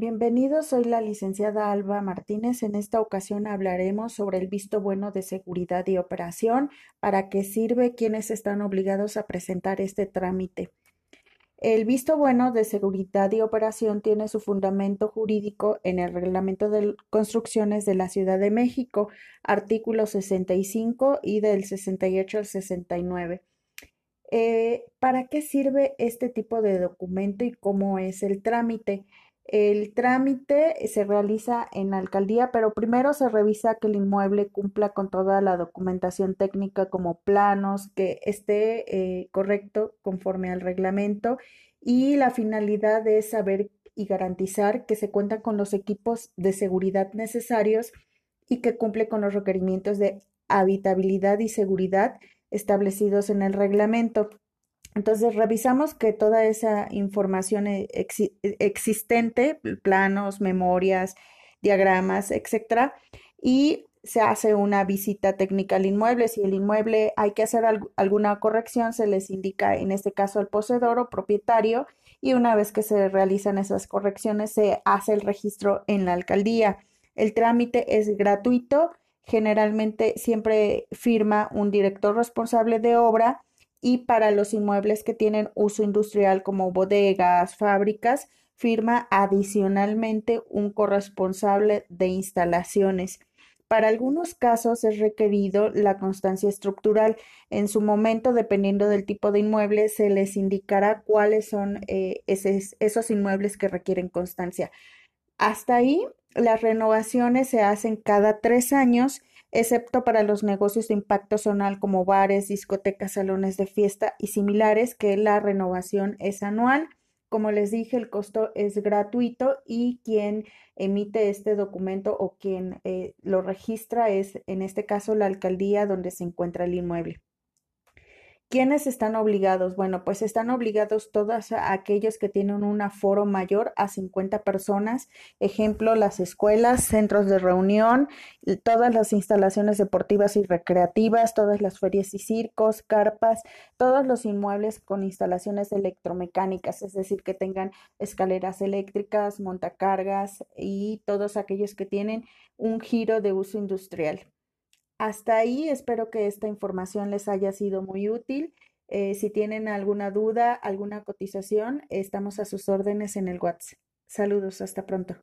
Bienvenidos, soy la licenciada Alba Martínez. En esta ocasión hablaremos sobre el visto bueno de seguridad y operación, para qué sirve, quiénes están obligados a presentar este trámite. El visto bueno de seguridad y operación tiene su fundamento jurídico en el Reglamento de Construcciones de la Ciudad de México, artículo 65 y del 68 al 69. Eh, ¿Para qué sirve este tipo de documento y cómo es el trámite? El trámite se realiza en la alcaldía, pero primero se revisa que el inmueble cumpla con toda la documentación técnica como planos, que esté eh, correcto conforme al reglamento y la finalidad es saber y garantizar que se cuentan con los equipos de seguridad necesarios y que cumple con los requerimientos de habitabilidad y seguridad establecidos en el reglamento. Entonces, revisamos que toda esa información e, existente, planos, memorias, diagramas, etcétera, y se hace una visita técnica al inmueble. Si el inmueble hay que hacer alguna corrección, se les indica en este caso al poseedor o propietario y una vez que se realizan esas correcciones se hace el registro en la alcaldía. El trámite es gratuito, generalmente siempre firma un director responsable de obra y para los inmuebles que tienen uso industrial como bodegas, fábricas, firma adicionalmente un corresponsable de instalaciones. Para algunos casos es requerido la constancia estructural. En su momento, dependiendo del tipo de inmueble, se les indicará cuáles son eh, esos inmuebles que requieren constancia. Hasta ahí, las renovaciones se hacen cada tres años excepto para los negocios de impacto zonal como bares, discotecas, salones de fiesta y similares, que la renovación es anual. Como les dije, el costo es gratuito y quien emite este documento o quien eh, lo registra es, en este caso, la alcaldía donde se encuentra el inmueble. ¿Quiénes están obligados? Bueno, pues están obligados todos aquellos que tienen un aforo mayor a 50 personas, ejemplo, las escuelas, centros de reunión, todas las instalaciones deportivas y recreativas, todas las ferias y circos, carpas, todos los inmuebles con instalaciones electromecánicas, es decir, que tengan escaleras eléctricas, montacargas y todos aquellos que tienen un giro de uso industrial. Hasta ahí espero que esta información les haya sido muy útil. Eh, si tienen alguna duda, alguna cotización, estamos a sus órdenes en el WhatsApp. Saludos, hasta pronto.